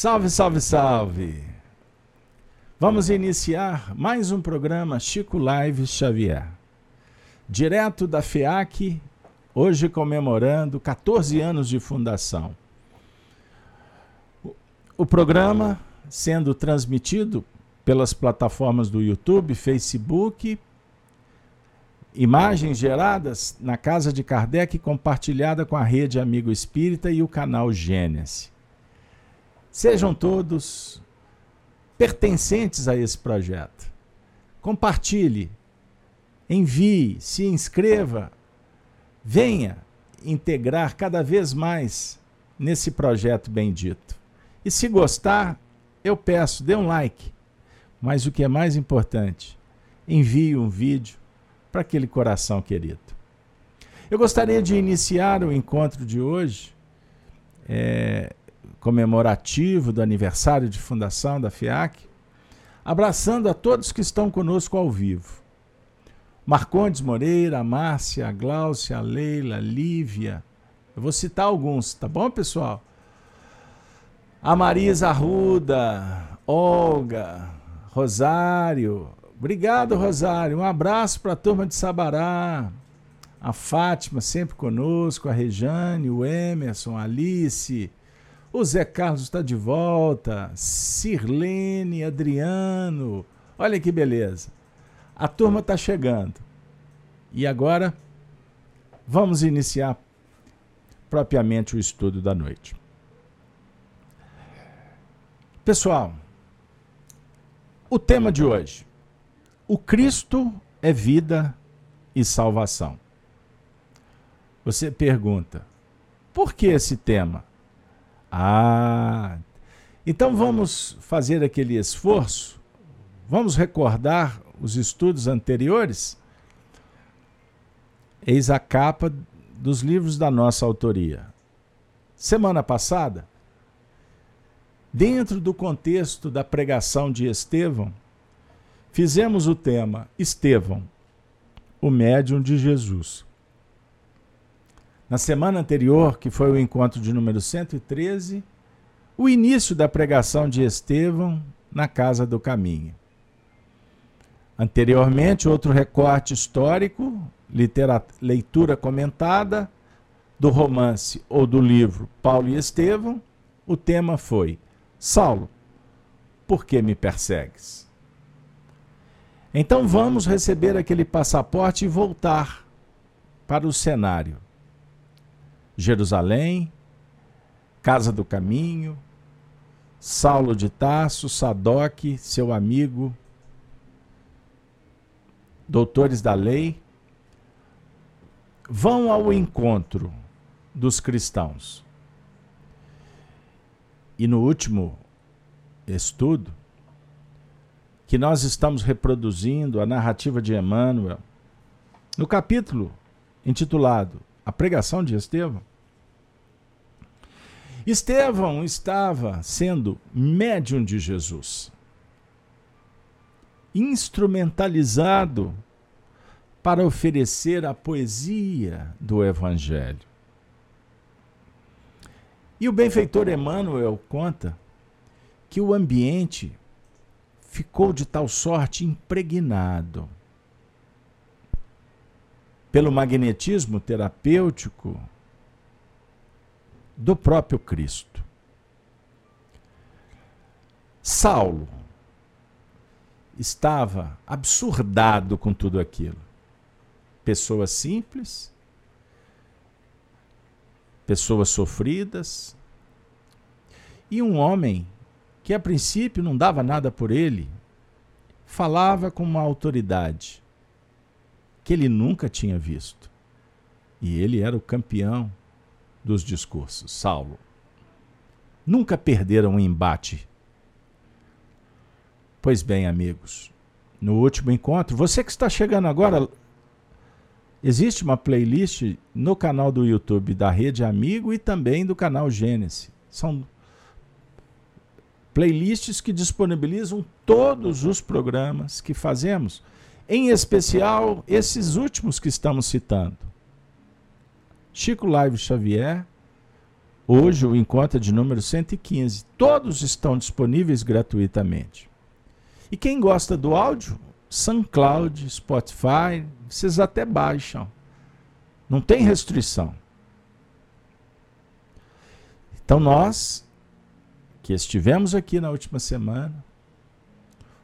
Salve, salve, salve! Vamos iniciar mais um programa Chico Live Xavier. Direto da FEAC, hoje comemorando 14 anos de fundação. O programa sendo transmitido pelas plataformas do YouTube, Facebook, imagens geradas na casa de Kardec compartilhada com a rede Amigo Espírita e o canal Gênesis. Sejam todos pertencentes a esse projeto. Compartilhe, envie, se inscreva, venha integrar cada vez mais nesse projeto bendito. E se gostar, eu peço, dê um like. Mas o que é mais importante, envie um vídeo para aquele coração querido. Eu gostaria de iniciar o encontro de hoje é, comemorativo do aniversário de fundação da FIAC, abraçando a todos que estão conosco ao vivo. Marcondes Moreira, a Márcia, a Gláucia, a Leila, a Lívia. Eu vou citar alguns, tá bom, pessoal? A Marisa Arruda, Olga, Rosário. Obrigado, Rosário. Um abraço para a turma de Sabará. A Fátima sempre conosco, a Rejane, o Emerson, a Alice, o Zé Carlos está de volta, Sirlene, Adriano. Olha que beleza. A turma está chegando. E agora vamos iniciar propriamente o estudo da noite. Pessoal, o tema de hoje: O Cristo é vida e salvação. Você pergunta, por que esse tema? Ah, então vamos fazer aquele esforço? Vamos recordar os estudos anteriores? Eis a capa dos livros da nossa autoria. Semana passada, dentro do contexto da pregação de Estevão, fizemos o tema Estevão, o médium de Jesus. Na semana anterior, que foi o encontro de número 113, o início da pregação de Estevão na Casa do Caminho. Anteriormente, outro recorte histórico, leitura comentada do romance ou do livro Paulo e Estevão. O tema foi: Saulo, por que me persegues? Então vamos receber aquele passaporte e voltar para o cenário. Jerusalém, Casa do Caminho, Saulo de Tarso, Sadoc, seu amigo, doutores da lei, vão ao encontro dos cristãos. E no último estudo, que nós estamos reproduzindo a narrativa de Emmanuel, no capítulo intitulado A Pregação de Estevão, Estevão estava sendo médium de Jesus, instrumentalizado para oferecer a poesia do Evangelho. E o benfeitor Emmanuel conta que o ambiente ficou de tal sorte impregnado pelo magnetismo terapêutico do próprio Cristo. Saulo estava absurdado com tudo aquilo. Pessoas simples, pessoas sofridas, e um homem que a princípio não dava nada por ele, falava com uma autoridade que ele nunca tinha visto. E ele era o campeão dos discursos. Saulo. Nunca perderam um embate. Pois bem, amigos, no último encontro, você que está chegando agora, existe uma playlist no canal do YouTube da Rede Amigo e também do canal Gênesis. São playlists que disponibilizam todos os programas que fazemos, em especial esses últimos que estamos citando. Chico Live Xavier, Hoje o encontro é de número 115. Todos estão disponíveis gratuitamente. E quem gosta do áudio, SoundCloud, Spotify, vocês até baixam. Não tem restrição. Então nós, que estivemos aqui na última semana,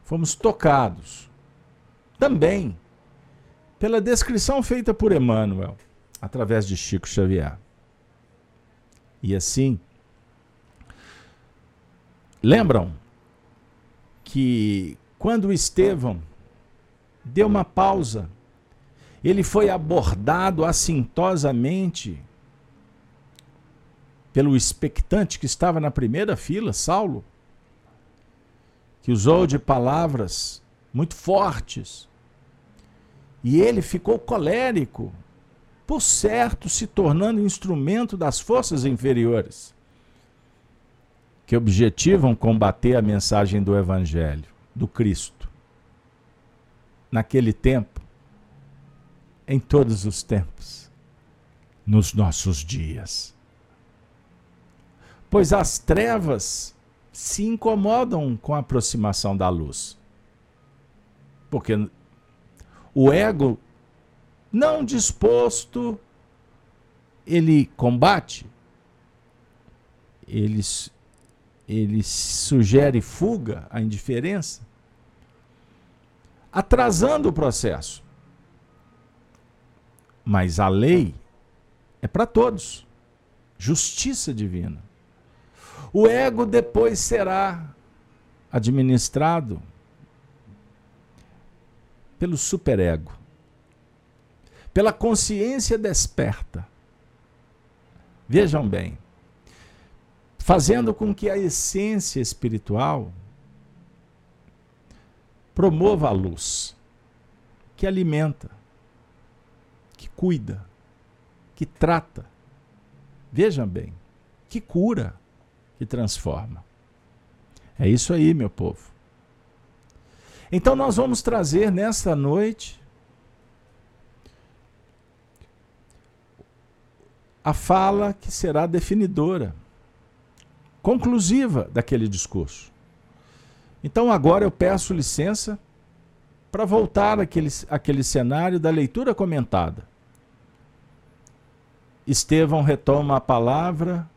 fomos tocados também pela descrição feita por Emmanuel, através de Chico Xavier. E assim, lembram que quando Estevão deu uma pausa, ele foi abordado assintosamente pelo expectante que estava na primeira fila, Saulo, que usou de palavras muito fortes. E ele ficou colérico, por certo, se tornando instrumento das forças inferiores, que objetivam combater a mensagem do Evangelho, do Cristo. Naquele tempo, em todos os tempos, nos nossos dias. Pois as trevas se incomodam com a aproximação da luz. Porque o ego não disposto, ele combate, ele, ele sugere fuga, a indiferença, atrasando o processo. Mas a lei é para todos justiça divina. O ego depois será administrado pelo superego pela consciência desperta. Vejam bem, fazendo com que a essência espiritual promova a luz, que alimenta, que cuida, que trata. Vejam bem, que cura, que transforma. É isso aí, meu povo. Então nós vamos trazer nesta noite a fala que será definidora, conclusiva daquele discurso. Então agora eu peço licença para voltar àquele, àquele cenário da leitura comentada. Estevão retoma a palavra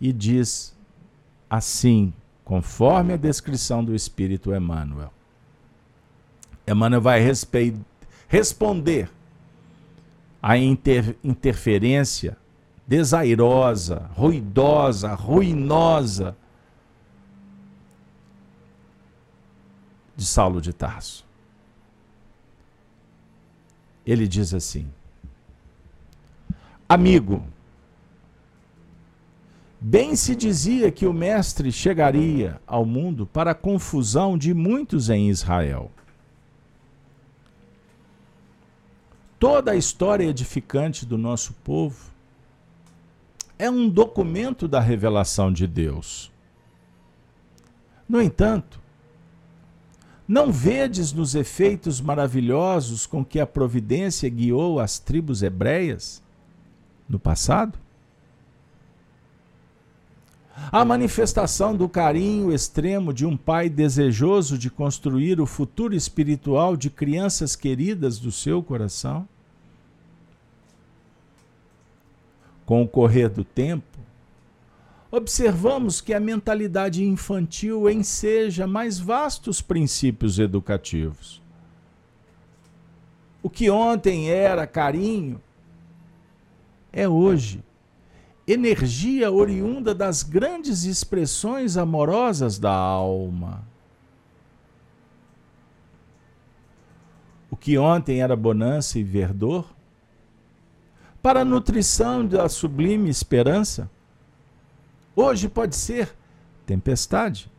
e diz assim, conforme a descrição do Espírito Emmanuel. Emmanuel vai responder a inter, interferência desairosa, ruidosa, ruinosa de Saulo de Tarso. Ele diz assim: Amigo, bem se dizia que o Mestre chegaria ao mundo para a confusão de muitos em Israel. Toda a história edificante do nosso povo é um documento da revelação de Deus. No entanto, não vedes nos efeitos maravilhosos com que a providência guiou as tribos hebreias no passado? A manifestação do carinho extremo de um pai desejoso de construir o futuro espiritual de crianças queridas do seu coração? Com o correr do tempo, observamos que a mentalidade infantil enseja mais vastos princípios educativos. O que ontem era carinho é hoje energia oriunda das grandes expressões amorosas da alma. O que ontem era bonança e verdor, para a nutrição da sublime esperança, hoje pode ser tempestade.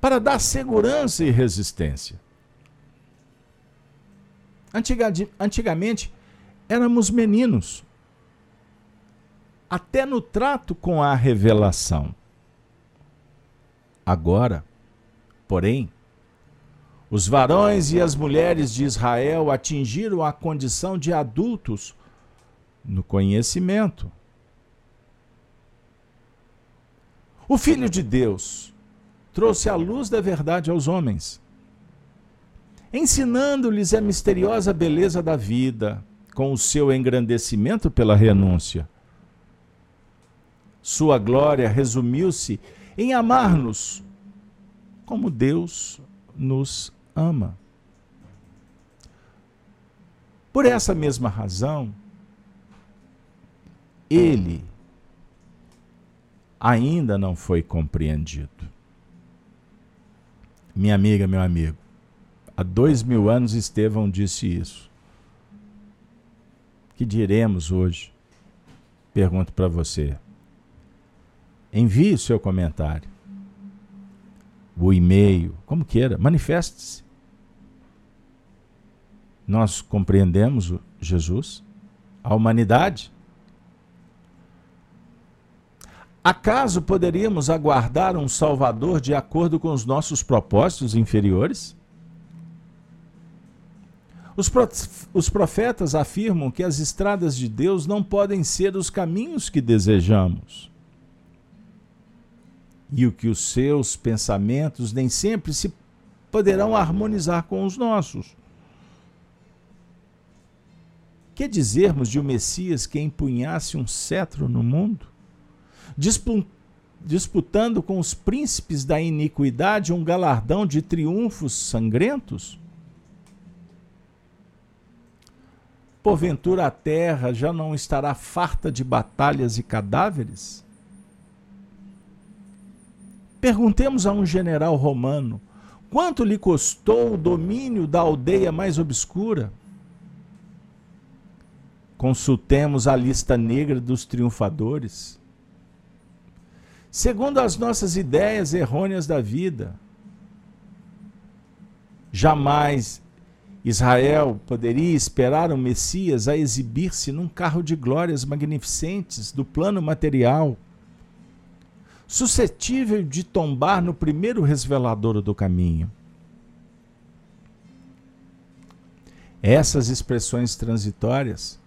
Para dar segurança e resistência. Antigamente éramos meninos, até no trato com a revelação. Agora, porém, os varões e as mulheres de Israel atingiram a condição de adultos no conhecimento, O Filho de Deus trouxe a luz da verdade aos homens, ensinando-lhes a misteriosa beleza da vida, com o seu engrandecimento pela renúncia. Sua glória resumiu-se em amar-nos como Deus nos ama. Por essa mesma razão, ele ainda não foi compreendido. Minha amiga, meu amigo, há dois mil anos Estevão disse isso. Que diremos hoje? Pergunto para você. Envie o seu comentário. O e-mail, como queira, manifeste-se. Nós compreendemos Jesus, a humanidade. Acaso poderíamos aguardar um Salvador de acordo com os nossos propósitos inferiores? Os profetas afirmam que as estradas de Deus não podem ser os caminhos que desejamos e o que os seus pensamentos nem sempre se poderão harmonizar com os nossos. Que dizermos de um Messias que empunhasse um cetro no mundo, disputando com os príncipes da iniquidade um galardão de triunfos sangrentos? Porventura a terra já não estará farta de batalhas e cadáveres? Perguntemos a um general romano quanto lhe custou o domínio da aldeia mais obscura. Consultemos a lista negra dos triunfadores. Segundo as nossas ideias errôneas da vida, jamais Israel poderia esperar o Messias a exibir-se num carro de glórias magnificentes do plano material suscetível de tombar no primeiro resveladouro do caminho. Essas expressões transitórias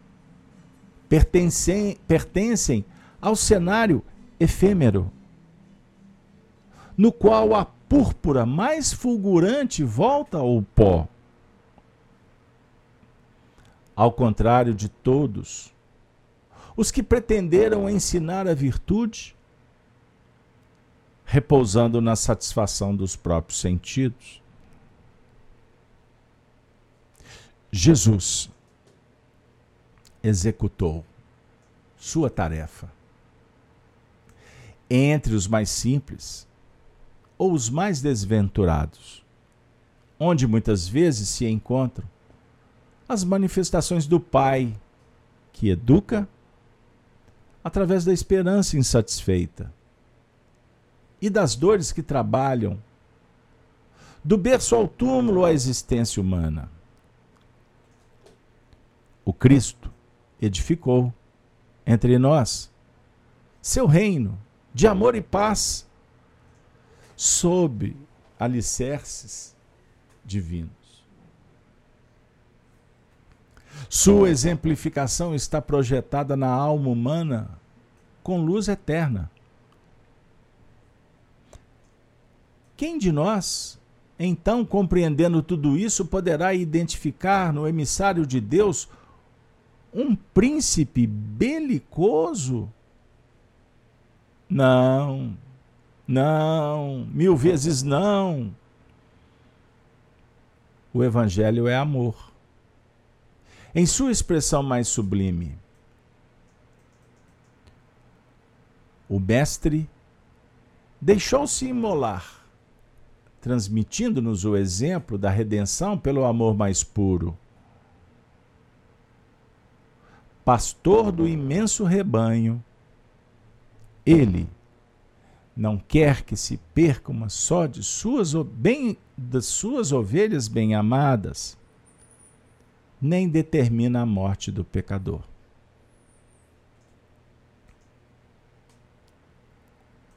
pertencem, pertencem ao cenário efêmero, no qual a púrpura mais fulgurante volta ao pó. Ao contrário de todos, os que pretenderam ensinar a virtude repousando na satisfação dos próprios sentidos. Jesus executou sua tarefa. Entre os mais simples ou os mais desventurados, onde muitas vezes se encontram as manifestações do Pai que educa através da esperança insatisfeita e das dores que trabalham, do berço ao túmulo a existência humana. O Cristo edificou entre nós seu reino de amor e paz sob alicerces divinos. Sua exemplificação está projetada na alma humana com luz eterna. Quem de nós, então, compreendendo tudo isso, poderá identificar no emissário de Deus um príncipe belicoso? Não, não, mil vezes não. O Evangelho é amor. Em sua expressão mais sublime, o Mestre deixou-se imolar transmitindo-nos o exemplo da redenção pelo amor mais puro. Pastor do imenso rebanho, ele não quer que se perca uma só de suas, bem, das suas ovelhas bem-amadas, nem determina a morte do pecador.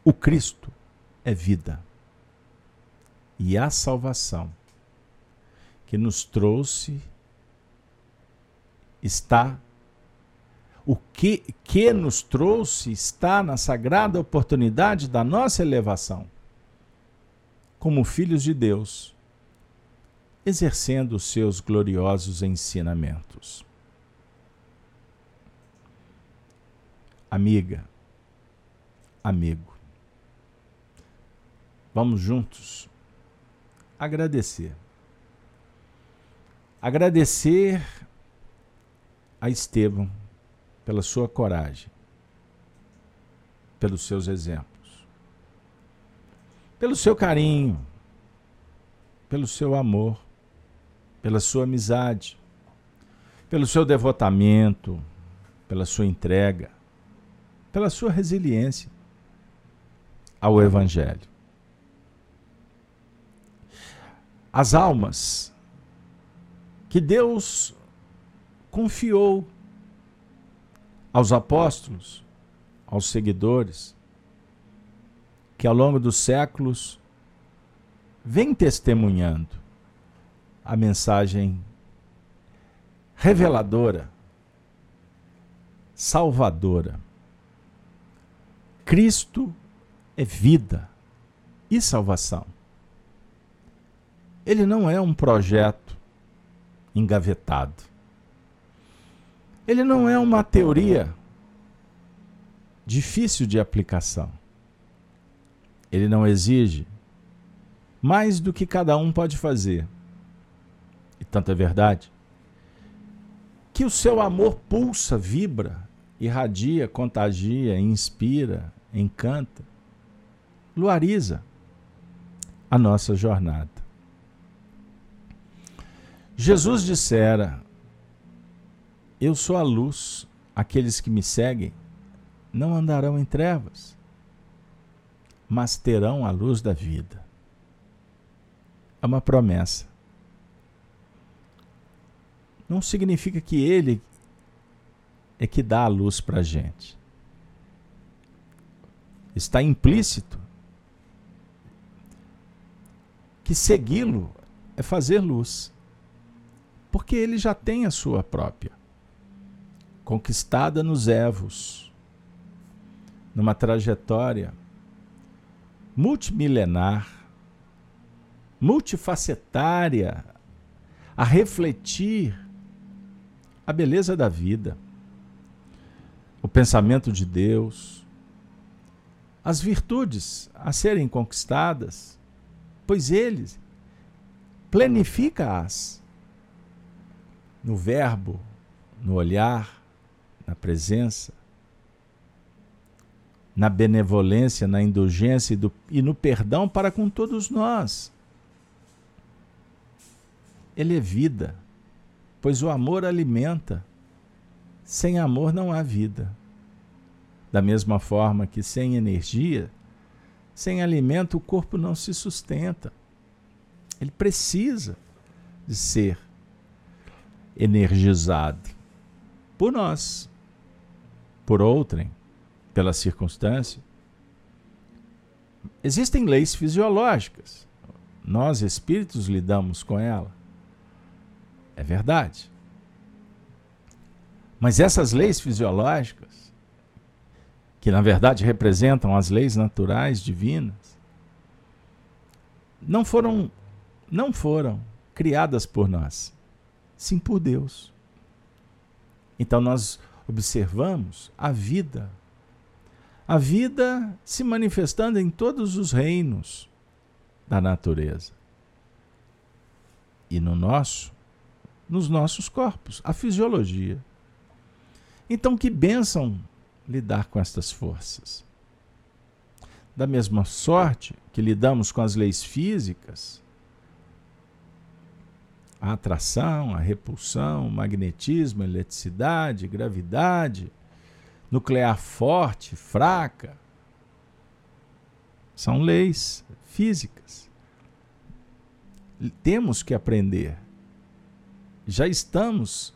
O Cristo é vida e a salvação que nos trouxe está o que, que nos trouxe está na sagrada oportunidade da nossa elevação como filhos de Deus, exercendo os seus gloriosos ensinamentos. Amiga, amigo, vamos juntos agradecer. Agradecer a Estevão pela sua coragem, pelos seus exemplos, pelo seu carinho, pelo seu amor, pela sua amizade, pelo seu devotamento, pela sua entrega, pela sua resiliência ao Evangelho. As almas que Deus confiou aos apóstolos, aos seguidores, que ao longo dos séculos vem testemunhando a mensagem reveladora, salvadora. Cristo é vida e salvação. Ele não é um projeto engavetado. Ele não é uma teoria difícil de aplicação. Ele não exige mais do que cada um pode fazer. E tanto é verdade que o seu amor pulsa, vibra, irradia, contagia, inspira, encanta, luariza a nossa jornada. Jesus dissera: eu sou a luz. Aqueles que me seguem não andarão em trevas, mas terão a luz da vida. É uma promessa. Não significa que Ele é que dá a luz para a gente. Está implícito que segui-lo é fazer luz, porque ele já tem a sua própria conquistada nos Evos, numa trajetória multimilenar, multifacetária, a refletir a beleza da vida, o pensamento de Deus, as virtudes a serem conquistadas, pois Ele planifica-as no verbo, no olhar, na presença, na benevolência, na indulgência e, do, e no perdão para com todos nós. Ele é vida, pois o amor alimenta. Sem amor não há vida. Da mesma forma que sem energia, sem alimento o corpo não se sustenta. Ele precisa de ser energizado por nós por outrem, pela circunstância. Existem leis fisiológicas. Nós, espíritos, lidamos com ela. É verdade. Mas essas leis fisiológicas, que na verdade representam as leis naturais divinas, não foram não foram criadas por nós, sim por Deus. Então nós observamos a vida. A vida se manifestando em todos os reinos da natureza. E no nosso, nos nossos corpos, a fisiologia. Então, que bênção lidar com estas forças. Da mesma sorte que lidamos com as leis físicas, a atração, a repulsão, magnetismo, eletricidade, gravidade, nuclear forte, fraca. São leis físicas. Temos que aprender. Já estamos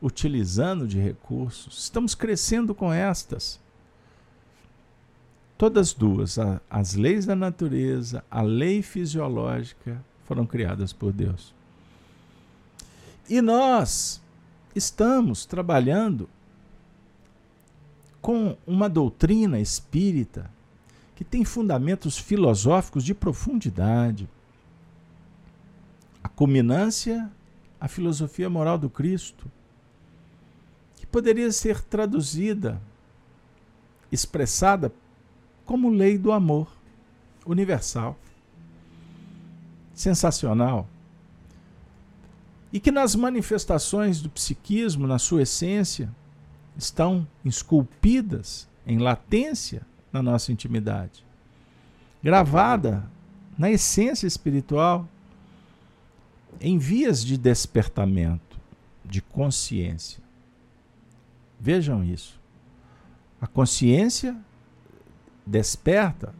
utilizando de recursos, estamos crescendo com estas. Todas duas, a, as leis da natureza, a lei fisiológica, foram criadas por Deus. E nós estamos trabalhando com uma doutrina espírita que tem fundamentos filosóficos de profundidade. A culminância, a filosofia moral do Cristo, que poderia ser traduzida, expressada como lei do amor universal. Sensacional. E que nas manifestações do psiquismo, na sua essência, estão esculpidas em latência na nossa intimidade, gravada na essência espiritual, em vias de despertamento, de consciência. Vejam isso. A consciência desperta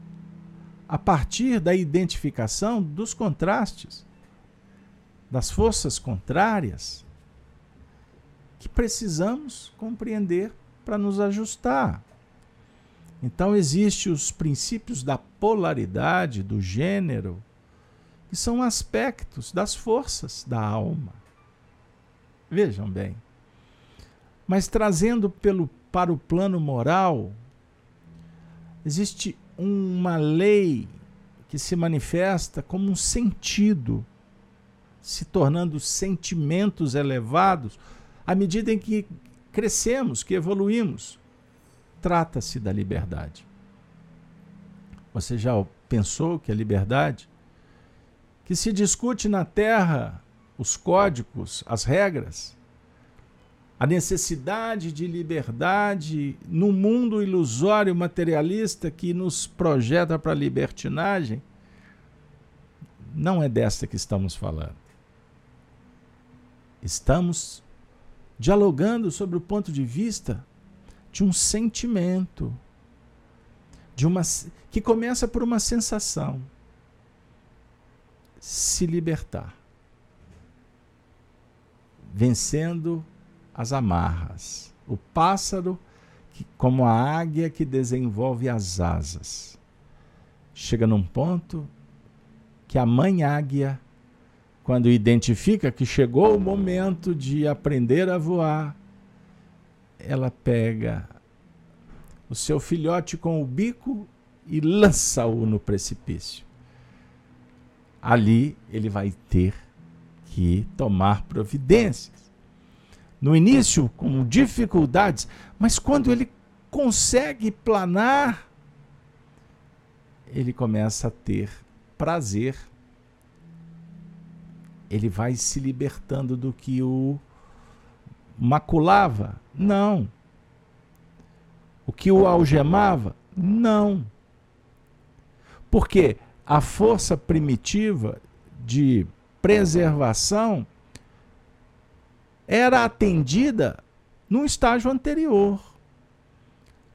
a partir da identificação dos contrastes, das forças contrárias que precisamos compreender para nos ajustar. Então existem os princípios da polaridade, do gênero, que são aspectos das forças da alma. Vejam bem. Mas trazendo pelo, para o plano moral, existe uma lei que se manifesta como um sentido, se tornando sentimentos elevados à medida em que crescemos, que evoluímos. Trata-se da liberdade. Você já pensou que a liberdade, que se discute na Terra os códigos, as regras, a necessidade de liberdade no mundo ilusório materialista que nos projeta para a libertinagem, não é desta que estamos falando. Estamos dialogando sobre o ponto de vista de um sentimento, de uma que começa por uma sensação, se libertar, vencendo as amarras, o pássaro que, como a águia que desenvolve as asas, chega num ponto que a mãe águia quando identifica que chegou o momento de aprender a voar, ela pega o seu filhote com o bico e lança-o no precipício. Ali ele vai ter que tomar providências. No início, com dificuldades, mas quando ele consegue planar, ele começa a ter prazer ele vai se libertando do que o maculava? Não. O que o algemava? Não. Porque a força primitiva de preservação era atendida num estágio anterior.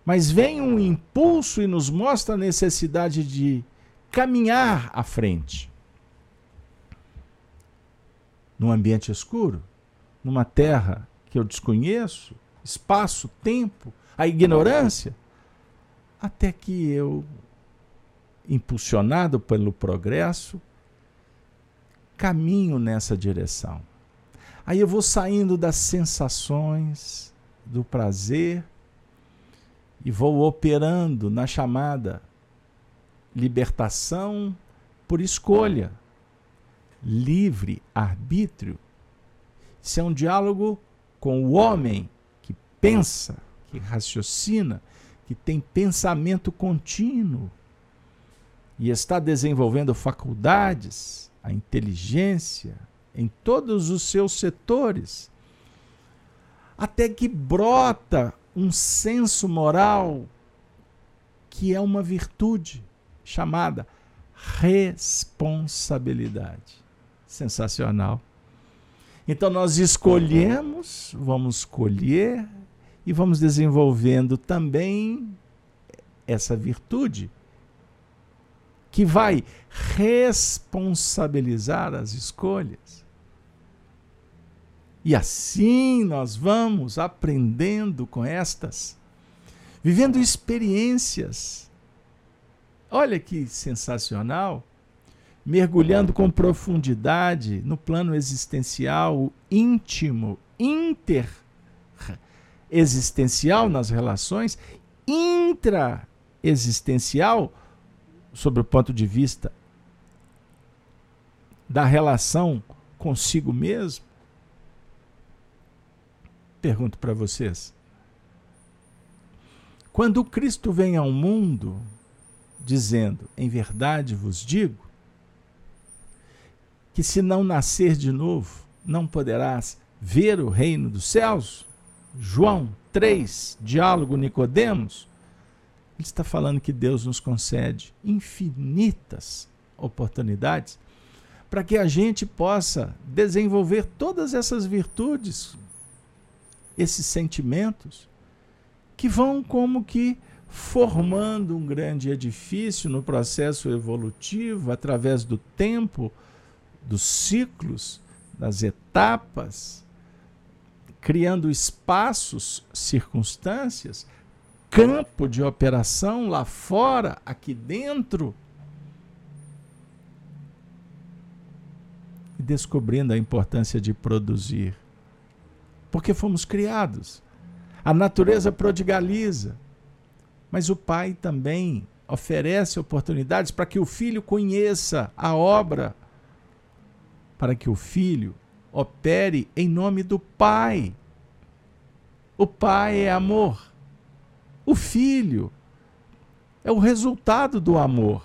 Mas vem um impulso e nos mostra a necessidade de caminhar à frente num ambiente escuro, numa terra que eu desconheço, espaço, tempo, a ignorância, até que eu, impulsionado pelo progresso, caminho nessa direção. Aí eu vou saindo das sensações, do prazer, e vou operando na chamada libertação por escolha livre arbítrio. Isso é um diálogo com o homem que pensa, que raciocina, que tem pensamento contínuo e está desenvolvendo faculdades, a inteligência em todos os seus setores, até que brota um senso moral que é uma virtude chamada responsabilidade sensacional. Então nós escolhemos, vamos escolher e vamos desenvolvendo também essa virtude que vai responsabilizar as escolhas. E assim nós vamos aprendendo com estas, vivendo experiências. Olha que sensacional! Mergulhando com profundidade no plano existencial, íntimo, inter existencial nas relações, intra-existencial, sob o ponto de vista da relação consigo mesmo? Pergunto para vocês. Quando Cristo vem ao mundo, dizendo: Em verdade vos digo, que se não nascer de novo, não poderás ver o reino dos céus. João 3, diálogo Nicodemos. Ele está falando que Deus nos concede infinitas oportunidades para que a gente possa desenvolver todas essas virtudes, esses sentimentos, que vão como que formando um grande edifício no processo evolutivo, através do tempo, dos ciclos, das etapas, criando espaços, circunstâncias, campo de operação lá fora, aqui dentro e descobrindo a importância de produzir. Porque fomos criados. A natureza prodigaliza, mas o Pai também oferece oportunidades para que o filho conheça a obra, para que o filho opere em nome do Pai. O Pai é amor. O filho é o resultado do amor.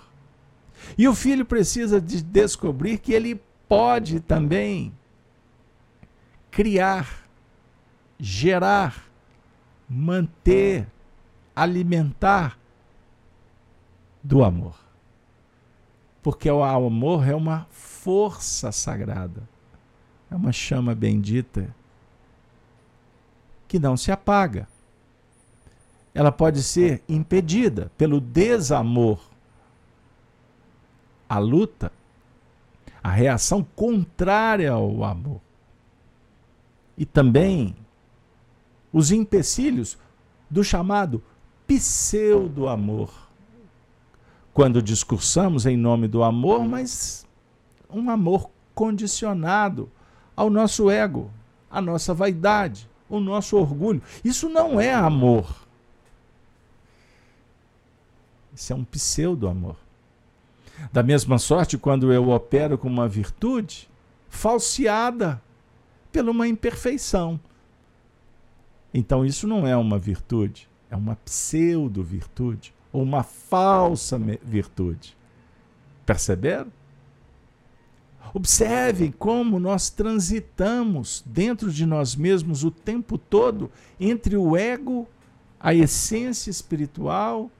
E o filho precisa de descobrir que ele pode também criar, gerar, manter, alimentar do amor. Porque o amor é uma força sagrada, é uma chama bendita que não se apaga. Ela pode ser impedida pelo desamor. A luta a reação contrária ao amor. E também os empecilhos do chamado pseudo-amor. Quando discursamos em nome do amor, mas um amor condicionado ao nosso ego, à nossa vaidade, o nosso orgulho. Isso não é amor. Isso é um pseudo-amor. Da mesma sorte, quando eu opero com uma virtude falseada pela uma imperfeição. Então, isso não é uma virtude, é uma pseudo-virtude ou uma falsa virtude. Perceberam? Observe como nós transitamos dentro de nós mesmos o tempo todo entre o ego, a essência espiritual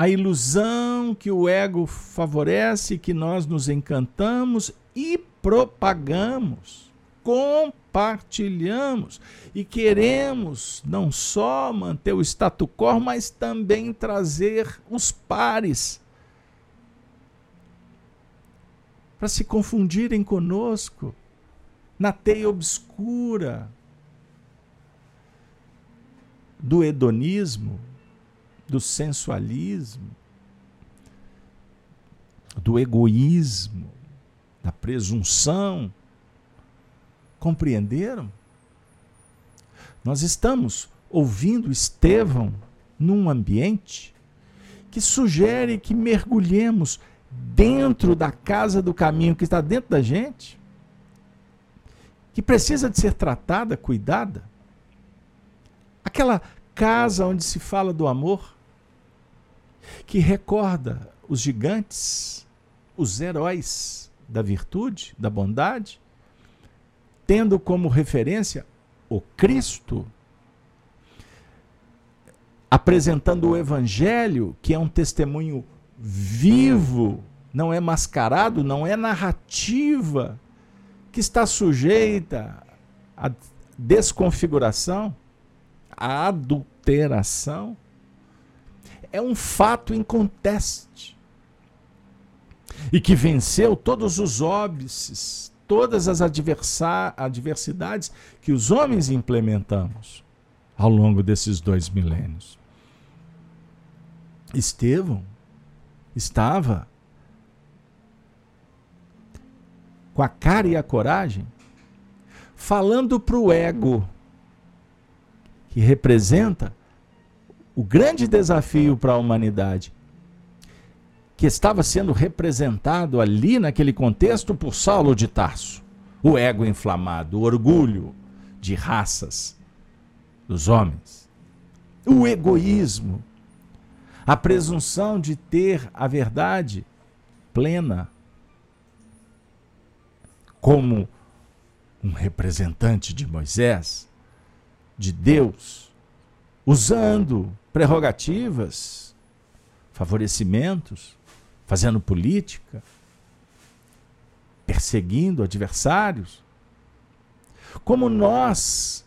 a ilusão que o ego favorece, que nós nos encantamos e propagamos, compartilhamos e queremos não só manter o status quo, mas também trazer os pares para se confundirem conosco na teia obscura do hedonismo, do sensualismo, do egoísmo, da presunção. Compreenderam? Nós estamos ouvindo Estevão num ambiente que sugere que mergulhemos dentro da casa do caminho que está dentro da gente, que precisa de ser tratada, cuidada. Aquela casa onde se fala do amor, que recorda os gigantes, os heróis da virtude, da bondade, tendo como referência o Cristo, apresentando o Evangelho, que é um testemunho vivo, não é mascarado, não é narrativa, que está sujeita à desconfiguração, à adulteração é um fato inconteste. E que venceu todos os óbices, todas as adversidades que os homens implementamos ao longo desses dois milênios. Estevão estava com a cara e a coragem falando para o ego, que representa o grande desafio para a humanidade, que estava sendo representado ali naquele contexto por Saulo de Tarso. O ego inflamado, o orgulho de raças dos homens, o egoísmo, a presunção de ter a verdade plena como um representante de Moisés, de Deus, usando prerrogativas, favorecimentos, fazendo política, perseguindo adversários. Como nós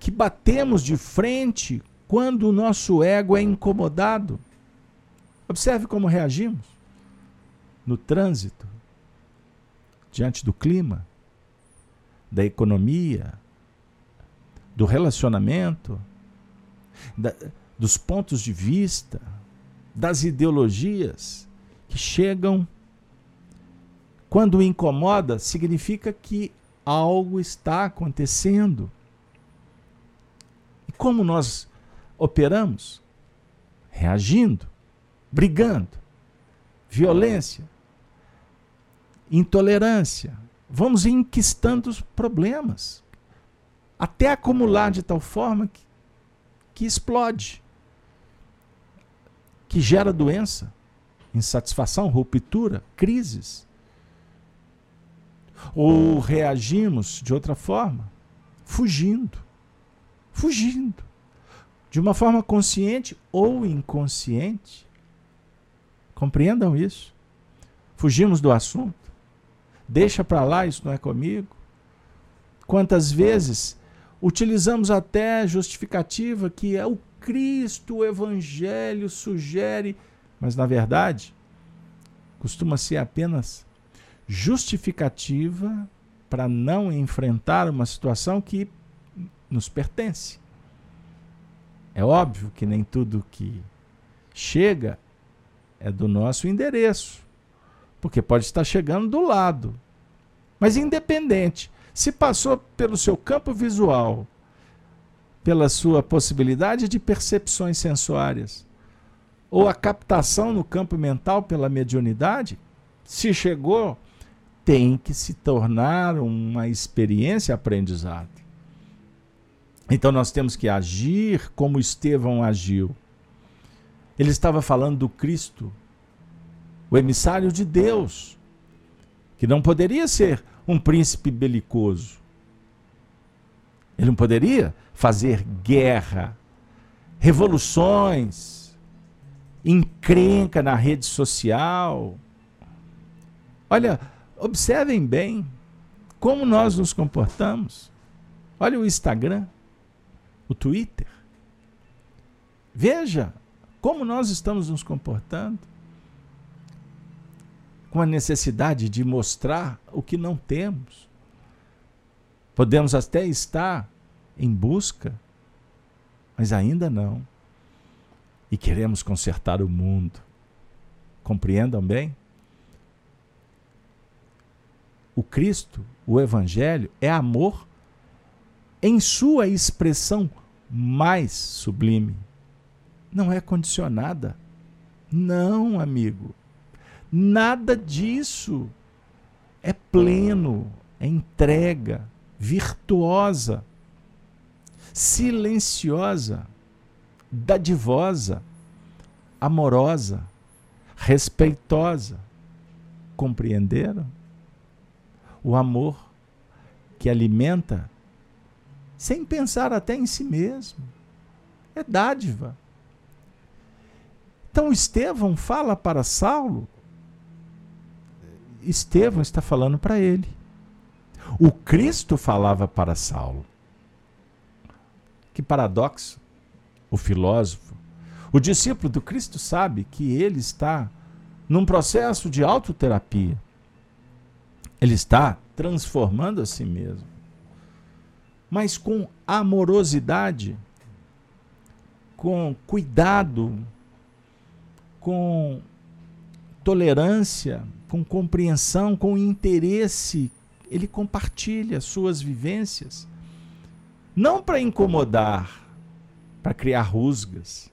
que batemos de frente quando o nosso ego é incomodado. Observe como reagimos no trânsito, diante do clima, da economia, do relacionamento, da, dos pontos de vista, das ideologias que chegam. Quando incomoda, significa que algo está acontecendo. E como nós operamos? Reagindo, brigando, violência, intolerância. Vamos enquistando os problemas até acumular de tal forma que, que explode, que gera doença, insatisfação, ruptura, crises. Ou reagimos de outra forma, fugindo, fugindo, de uma forma consciente ou inconsciente. Compreendam isso. Fugimos do assunto. Deixa para lá, isso não é comigo. Quantas vezes Utilizamos até justificativa que é o Cristo, o Evangelho sugere, mas na verdade costuma ser apenas justificativa para não enfrentar uma situação que nos pertence. É óbvio que nem tudo que chega é do nosso endereço, porque pode estar chegando do lado. Mas independente, se passou pelo seu campo visual, pela sua possibilidade de percepções sensuárias, ou a captação no campo mental pela mediunidade, se chegou, tem que se tornar uma experiência aprendizado. Então nós temos que agir como Estevão agiu. Ele estava falando do Cristo, o emissário de Deus, que não poderia ser um príncipe belicoso. Ele não poderia fazer guerra, revoluções, encrenca na rede social. Olha, observem bem como nós nos comportamos. Olha o Instagram, o Twitter. Veja como nós estamos nos comportando com a necessidade de mostrar o que não temos. Podemos até estar em busca, mas ainda não. E queremos consertar o mundo. Compreendam bem? O Cristo, o Evangelho, é amor em sua expressão mais sublime. Não é condicionada. Não, amigo. Nada disso. É pleno, é entrega, virtuosa, silenciosa, dadivosa, amorosa, respeitosa. Compreenderam? O amor que alimenta sem pensar até em si mesmo. É dádiva. Então Estevão fala para Saulo Estevão está falando para ele. O Cristo falava para Saulo. Que paradoxo. O filósofo, o discípulo do Cristo sabe que ele está num processo de autoterapia. Ele está transformando a si mesmo. Mas com amorosidade, com cuidado, com tolerância, com compreensão, com interesse. Ele compartilha suas vivências, não para incomodar, para criar rusgas,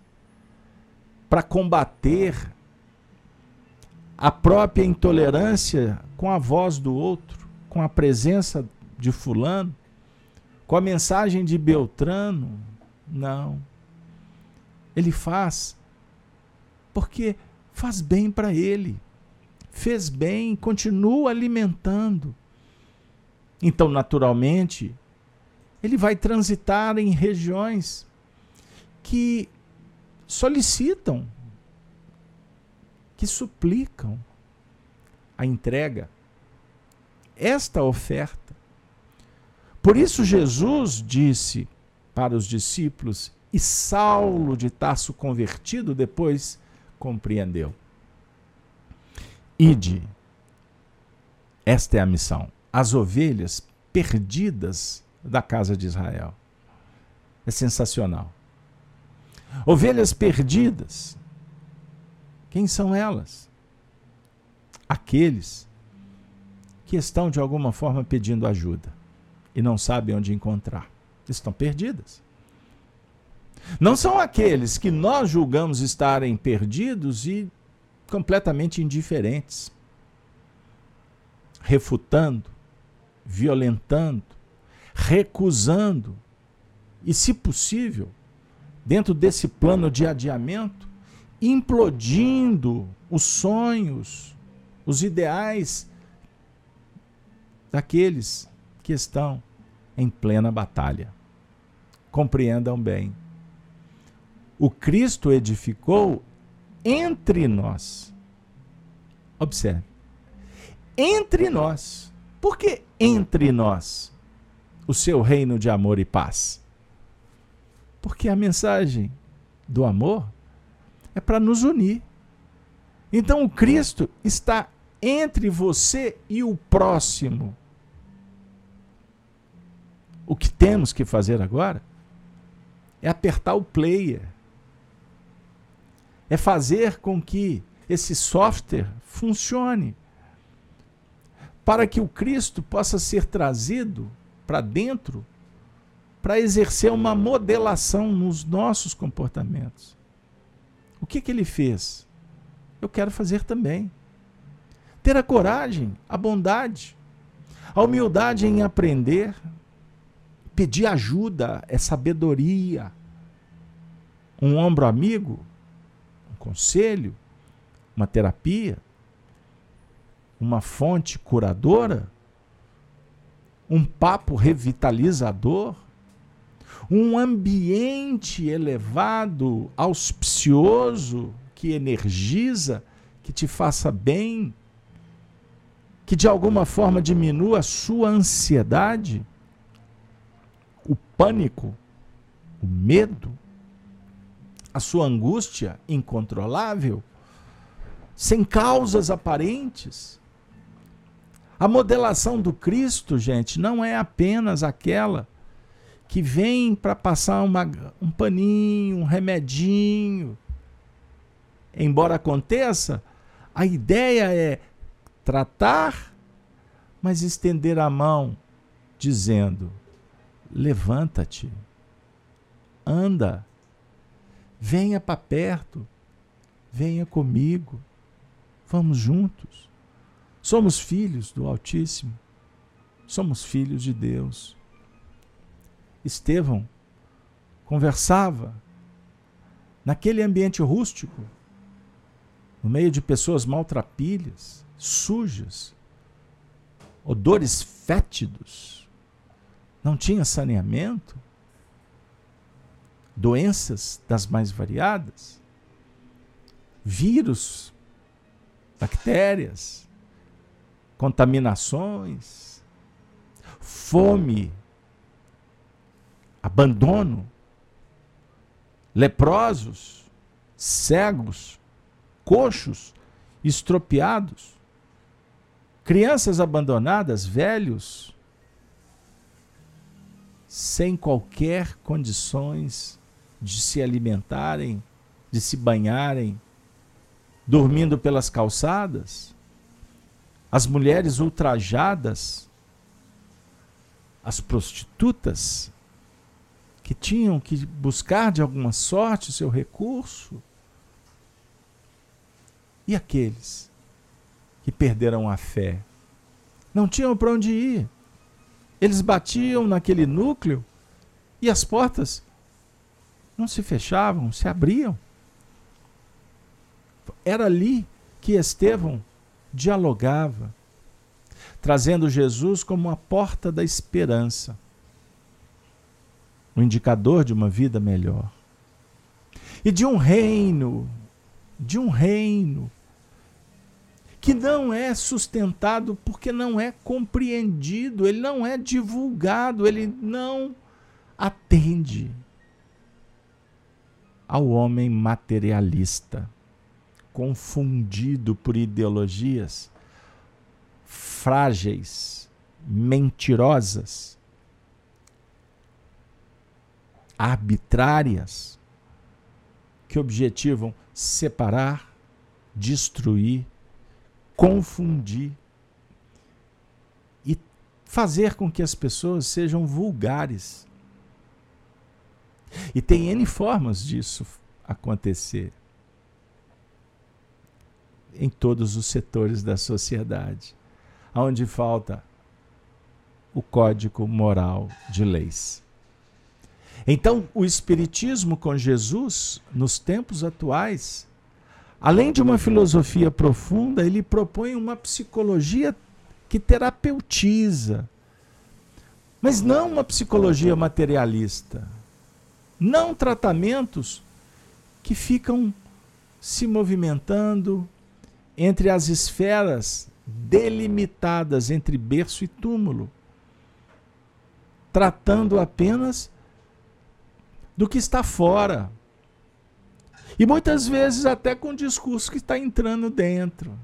para combater a própria intolerância com a voz do outro, com a presença de Fulano, com a mensagem de Beltrano. Não. Ele faz porque faz bem para ele. Fez bem, continua alimentando. Então, naturalmente, ele vai transitar em regiões que solicitam, que suplicam a entrega, esta oferta. Por isso, Jesus disse para os discípulos, e Saulo de Tarso convertido depois compreendeu. Ide, esta é a missão, as ovelhas perdidas da casa de Israel. É sensacional. Ovelhas perdidas. Quem são elas? Aqueles que estão de alguma forma pedindo ajuda e não sabem onde encontrar. Estão perdidas. Não são aqueles que nós julgamos estarem perdidos e completamente indiferentes, refutando, violentando, recusando e, se possível, dentro desse plano de adiamento, implodindo os sonhos, os ideais daqueles que estão em plena batalha. Compreendam bem. O Cristo edificou entre nós. Observe. Entre nós. Por que entre nós? O seu reino de amor e paz. Porque a mensagem do amor é para nos unir. Então o Cristo está entre você e o próximo. O que temos que fazer agora é apertar o player é fazer com que esse software funcione para que o Cristo possa ser trazido para dentro para exercer uma modelação nos nossos comportamentos. O que, que ele fez? Eu quero fazer também. Ter a coragem, a bondade, a humildade em aprender, pedir ajuda, é sabedoria. Um ombro amigo conselho, uma terapia, uma fonte curadora, um papo revitalizador, um ambiente elevado, auspicioso, que energiza, que te faça bem, que de alguma forma diminua a sua ansiedade, o pânico, o medo, a sua angústia incontrolável, sem causas aparentes. A modelação do Cristo, gente, não é apenas aquela que vem para passar uma, um paninho, um remedinho. Embora aconteça, a ideia é tratar, mas estender a mão, dizendo: levanta-te, anda Venha para perto, venha comigo, vamos juntos. Somos filhos do Altíssimo, somos filhos de Deus. Estevão conversava naquele ambiente rústico, no meio de pessoas maltrapilhas, sujas, odores fétidos, não tinha saneamento, doenças das mais variadas, vírus, bactérias, contaminações, fome, abandono, leprosos, cegos, coxos, estropiados, crianças abandonadas, velhos, sem qualquer condições de se alimentarem, de se banharem, dormindo pelas calçadas, as mulheres ultrajadas, as prostitutas que tinham que buscar de alguma sorte o seu recurso. E aqueles que perderam a fé? Não tinham para onde ir. Eles batiam naquele núcleo e as portas não se fechavam, se abriam. Era ali que Estevão dialogava, trazendo Jesus como a porta da esperança, o indicador de uma vida melhor. E de um reino, de um reino que não é sustentado porque não é compreendido, ele não é divulgado, ele não atende ao homem materialista, confundido por ideologias frágeis, mentirosas, arbitrárias, que objetivam separar, destruir, confundir e fazer com que as pessoas sejam vulgares. E tem N formas disso acontecer em todos os setores da sociedade, onde falta o código moral de leis. Então, o Espiritismo com Jesus, nos tempos atuais, além de uma filosofia profunda, ele propõe uma psicologia que terapeutiza, mas não uma psicologia materialista não tratamentos que ficam se movimentando entre as esferas delimitadas entre berço e túmulo, tratando apenas do que está fora. E muitas vezes até com o discurso que está entrando dentro.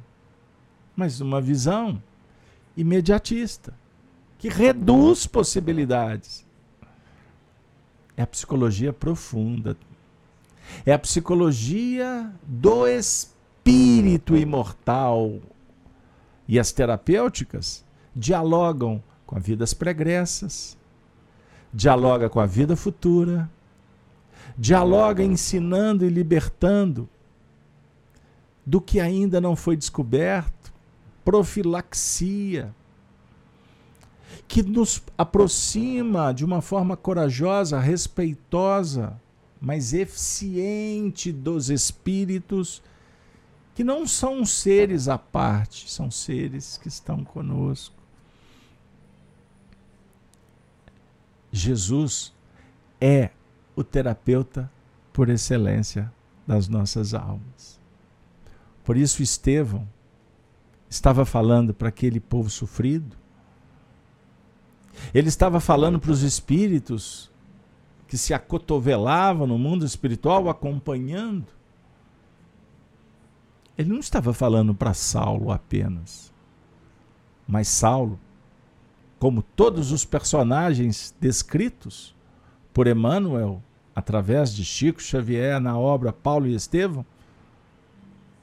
Mas uma visão imediatista, que reduz possibilidades. É a psicologia profunda. É a psicologia do espírito imortal. E as terapêuticas dialogam com as vidas pregressas, dialoga com a vida futura, dialoga ensinando e libertando do que ainda não foi descoberto, profilaxia, que nos aproxima de uma forma corajosa, respeitosa, mas eficiente dos espíritos que não são seres à parte, são seres que estão conosco. Jesus é o terapeuta por excelência das nossas almas. Por isso, Estevão estava falando para aquele povo sofrido, ele estava falando para os espíritos que se acotovelavam no mundo espiritual, acompanhando. Ele não estava falando para Saulo apenas. Mas Saulo, como todos os personagens descritos por Emmanuel, através de Chico Xavier na obra Paulo e Estevão,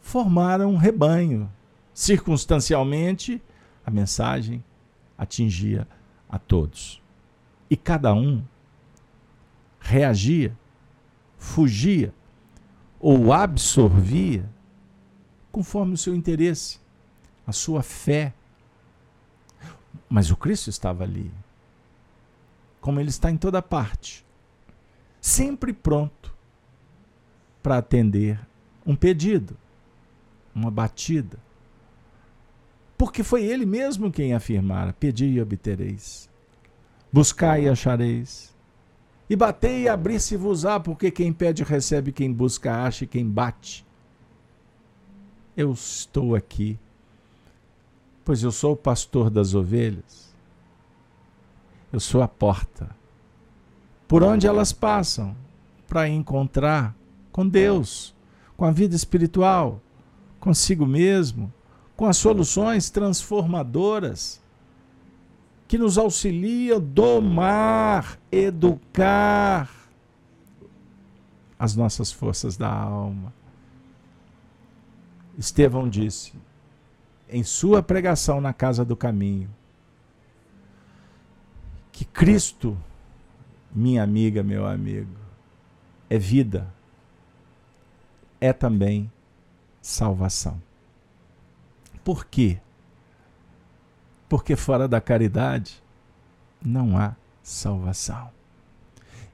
formaram um rebanho. Circunstancialmente, a mensagem atingia a todos. E cada um reagia, fugia ou absorvia conforme o seu interesse, a sua fé. Mas o Cristo estava ali, como ele está em toda parte, sempre pronto para atender um pedido, uma batida, porque foi ele mesmo quem afirmara: Pedi e obtereis, buscai e achareis, e batei e abri-se-vos-á, porque quem pede recebe, quem busca acha e quem bate. Eu estou aqui, pois eu sou o pastor das ovelhas, eu sou a porta, por onde elas passam para encontrar com Deus, com a vida espiritual, consigo mesmo com as soluções transformadoras que nos auxiliam domar, educar as nossas forças da alma. Estevão disse em sua pregação na Casa do Caminho que Cristo minha amiga, meu amigo, é vida, é também salvação. Por quê? Porque fora da caridade não há salvação.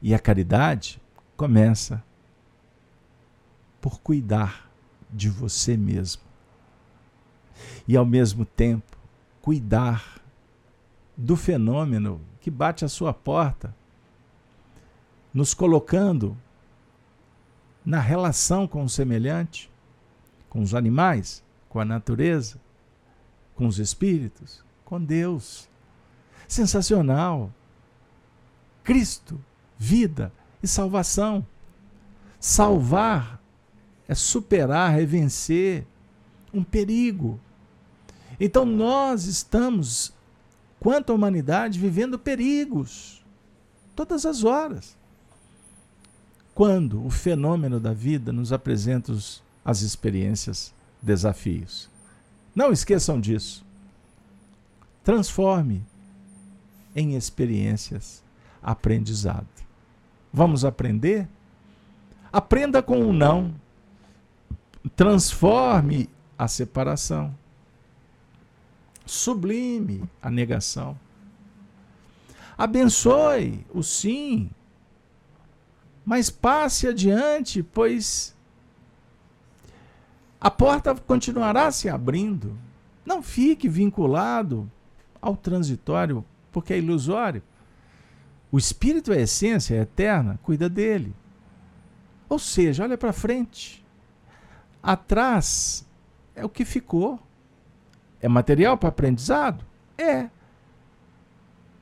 E a caridade começa por cuidar de você mesmo. E ao mesmo tempo, cuidar do fenômeno que bate à sua porta, nos colocando na relação com o semelhante, com os animais, com a natureza, com os espíritos, com Deus. Sensacional! Cristo, vida e salvação. Salvar é superar, é vencer um perigo. Então nós estamos, quanto à humanidade, vivendo perigos todas as horas. Quando o fenômeno da vida nos apresenta os, as experiências, desafios. Não esqueçam disso. Transforme em experiências aprendizado. Vamos aprender? Aprenda com o não. Transforme a separação. Sublime a negação. Abençoe o sim. Mas passe adiante, pois a porta continuará se abrindo. Não fique vinculado ao transitório, porque é ilusório. O espírito é essência, é eterna, cuida dele. Ou seja, olha para frente. Atrás é o que ficou. É material para aprendizado? É.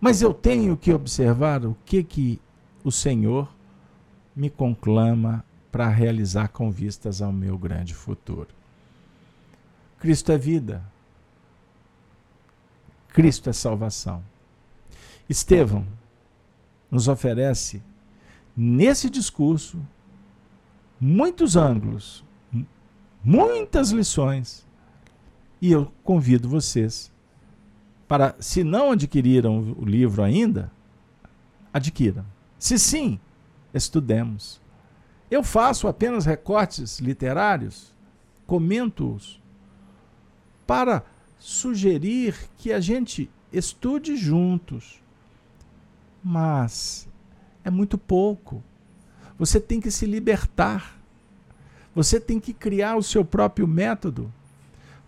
Mas eu tenho que observar o que que o Senhor me conclama para realizar com vistas ao meu grande futuro. Cristo é vida. Cristo é salvação. Estevão nos oferece, nesse discurso, muitos ângulos, muitas lições. E eu convido vocês para, se não adquiriram o livro ainda, adquiram. Se sim, estudemos. Eu faço apenas recortes literários, comento-os, para sugerir que a gente estude juntos mas é muito pouco. Você tem que se libertar. Você tem que criar o seu próprio método.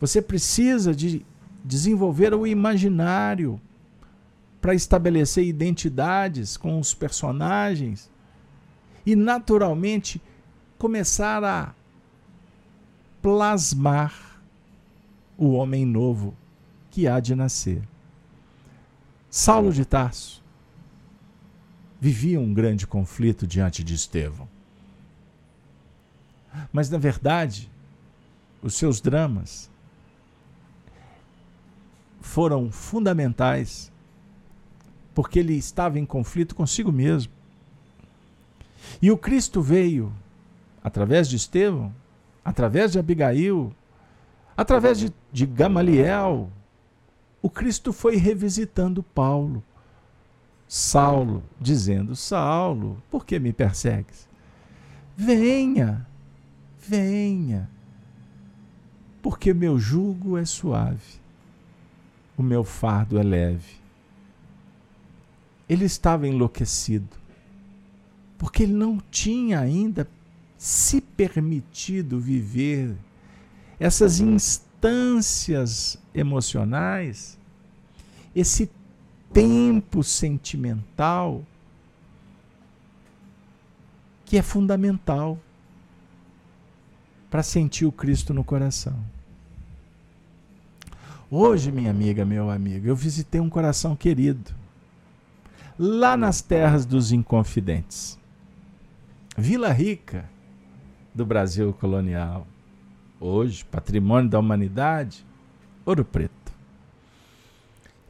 Você precisa de desenvolver o imaginário para estabelecer identidades com os personagens e, naturalmente, começar a plasmar o homem novo que há de nascer. Saulo de Tarso vivia um grande conflito diante de Estevão. Mas, na verdade, os seus dramas foram fundamentais porque ele estava em conflito consigo mesmo. E o Cristo veio, através de Estevão, através de Abigail, através de, de Gamaliel, o Cristo foi revisitando Paulo Saulo, dizendo: Saulo, por que me persegues? Venha, venha, porque meu jugo é suave, o meu fardo é leve. Ele estava enlouquecido, porque ele não tinha ainda se permitido viver essas instâncias emocionais, esse tempo sentimental que é fundamental para sentir o Cristo no coração. Hoje, minha amiga, meu amigo, eu visitei um coração querido, lá nas terras dos Inconfidentes. Vila Rica do Brasil colonial. Hoje, patrimônio da humanidade, Ouro Preto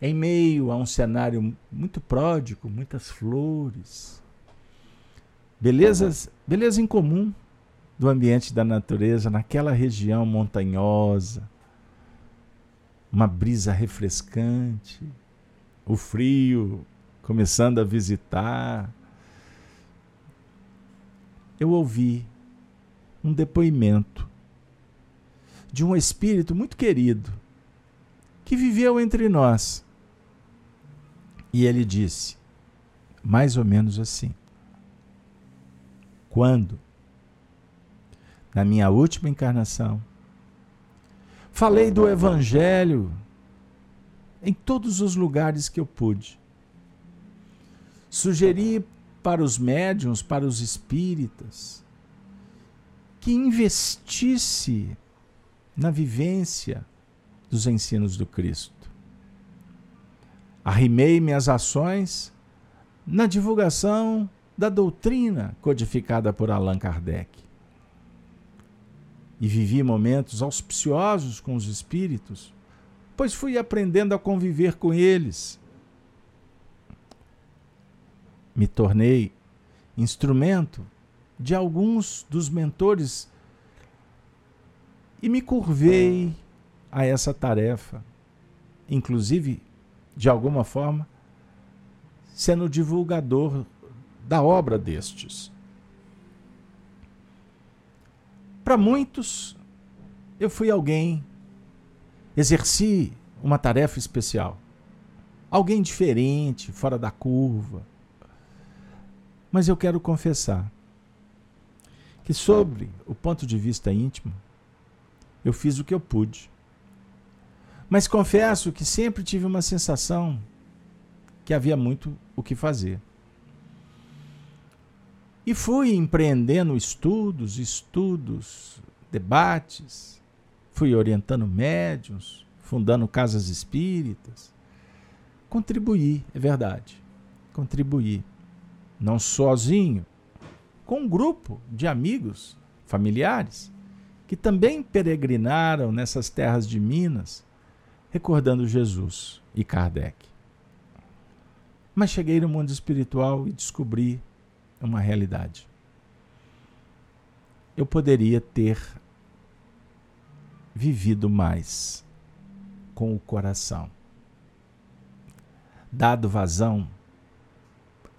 em meio a um cenário muito pródigo, muitas flores, belezas, beleza incomum do ambiente da natureza naquela região montanhosa, uma brisa refrescante, o frio começando a visitar, eu ouvi um depoimento de um espírito muito querido que viveu entre nós. E ele disse, mais ou menos assim: Quando, na minha última encarnação, falei do Evangelho em todos os lugares que eu pude. Sugeri para os médiums, para os espíritas, que investisse na vivência dos ensinos do Cristo. Arrimei minhas ações na divulgação da doutrina codificada por Allan Kardec. E vivi momentos auspiciosos com os espíritos, pois fui aprendendo a conviver com eles. Me tornei instrumento de alguns dos mentores e me curvei a essa tarefa, inclusive, de alguma forma, sendo divulgador da obra destes. Para muitos, eu fui alguém, exerci uma tarefa especial, alguém diferente, fora da curva. Mas eu quero confessar que, sobre o ponto de vista íntimo, eu fiz o que eu pude. Mas confesso que sempre tive uma sensação que havia muito o que fazer. E fui empreendendo estudos, estudos, debates, fui orientando médiums, fundando casas espíritas. Contribuí, é verdade. Contribuí. Não sozinho, com um grupo de amigos, familiares, que também peregrinaram nessas terras de Minas, recordando Jesus e Kardec. Mas cheguei no mundo espiritual e descobri uma realidade. Eu poderia ter vivido mais com o coração, dado vazão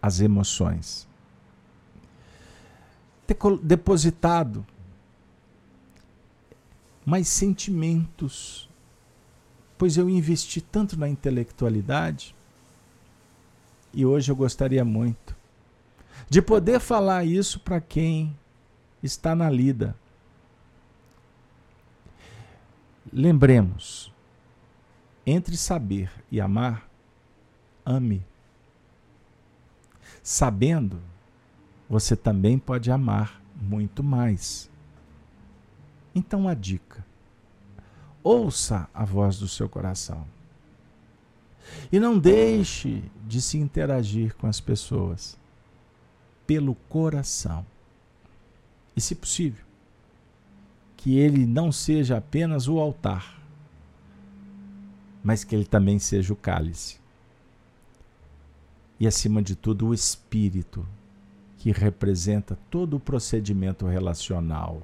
às emoções, depositado mais sentimentos, pois eu investi tanto na intelectualidade e hoje eu gostaria muito de poder falar isso para quem está na lida. Lembremos, entre saber e amar, ame. Sabendo, você também pode amar muito mais. Então a dica: ouça a voz do seu coração. E não deixe de se interagir com as pessoas pelo coração. E, se possível, que ele não seja apenas o altar, mas que ele também seja o cálice. E, acima de tudo, o espírito, que representa todo o procedimento relacional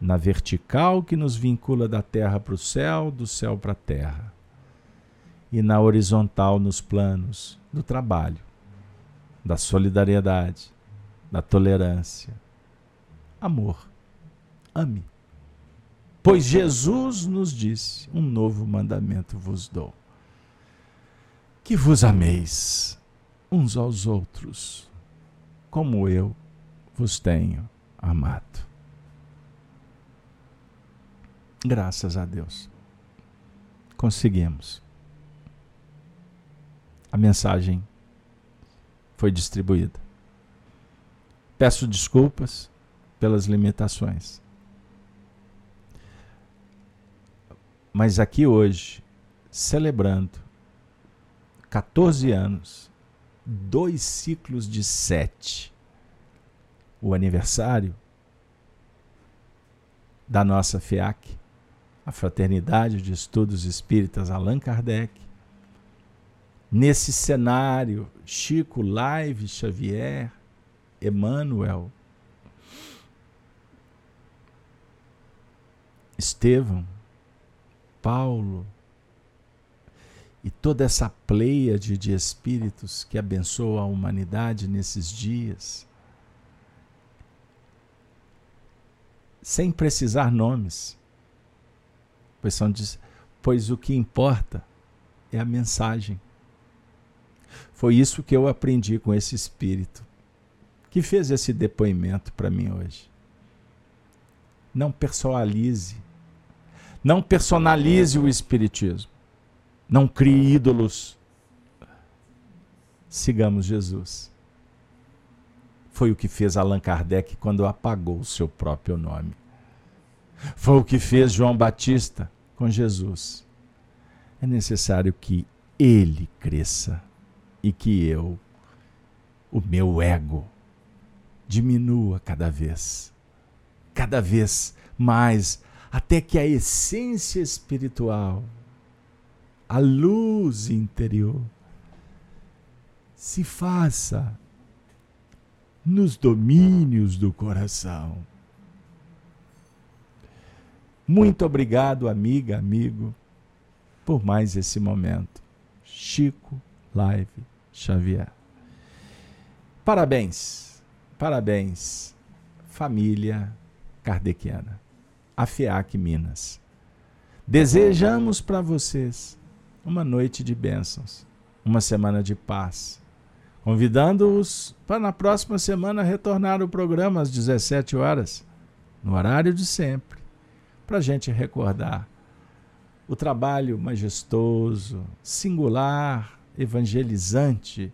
na vertical que nos vincula da terra para o céu, do céu para a terra, e na horizontal nos planos do trabalho, da solidariedade, da tolerância. Amor. Ame. Pois Jesus nos disse: um novo mandamento vos dou. Que vos ameis uns aos outros, como eu vos tenho amado. Graças a Deus. Conseguimos. A mensagem foi distribuída. Peço desculpas pelas limitações. Mas aqui hoje, celebrando 14 anos, dois ciclos de sete, o aniversário da nossa FEAC, a Fraternidade de Estudos Espíritas Allan Kardec. Nesse cenário, Chico, Live, Xavier, Emmanuel, Estevão, Paulo e toda essa pleiade de espíritos que abençoa a humanidade nesses dias. sem precisar nomes. Pois, são, pois o que importa é a mensagem. Foi isso que eu aprendi com esse espírito que fez esse depoimento para mim hoje. Não personalize. Não personalize o espiritismo. Não crie ídolos. Sigamos Jesus. Foi o que fez Allan Kardec quando apagou o seu próprio nome. Foi o que fez João Batista com Jesus. É necessário que ele cresça e que eu, o meu ego, diminua cada vez, cada vez mais, até que a essência espiritual, a luz interior, se faça nos domínios do coração. Muito obrigado, amiga, amigo, por mais esse momento. Chico Live Xavier. Parabéns. Parabéns, família kardeciana, FEAC Minas. Desejamos para vocês uma noite de bênçãos, uma semana de paz. Convidando-os para na próxima semana retornar o programa às 17 horas, no horário de sempre, para a gente recordar o trabalho majestoso, singular, evangelizante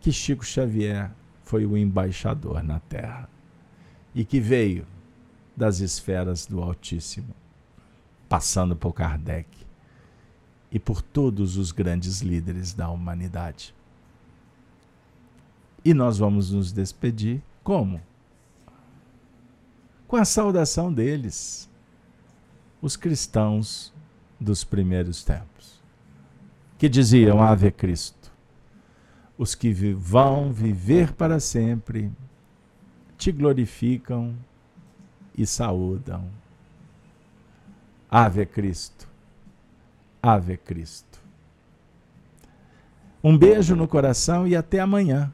que Chico Xavier foi o embaixador na Terra e que veio das esferas do Altíssimo, passando por Kardec e por todos os grandes líderes da humanidade. E nós vamos nos despedir como? Com a saudação deles, os cristãos dos primeiros tempos, que diziam Ave Cristo os que vão viver para sempre te glorificam e saúdam. Ave Cristo. Ave Cristo. Um beijo no coração e até amanhã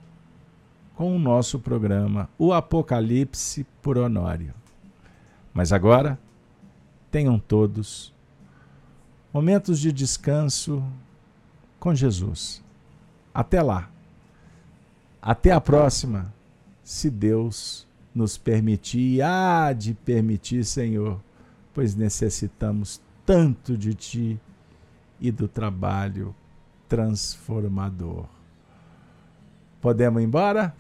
com o nosso programa O Apocalipse por Honório. Mas agora, tenham todos momentos de descanso com Jesus. Até lá. Até a próxima, se Deus nos permitir, e há de permitir, Senhor, pois necessitamos tanto de Ti e do trabalho transformador. Podemos ir embora?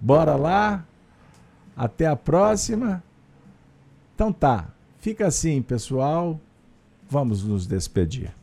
Bora lá? Até a próxima? Então tá, fica assim, pessoal. Vamos nos despedir.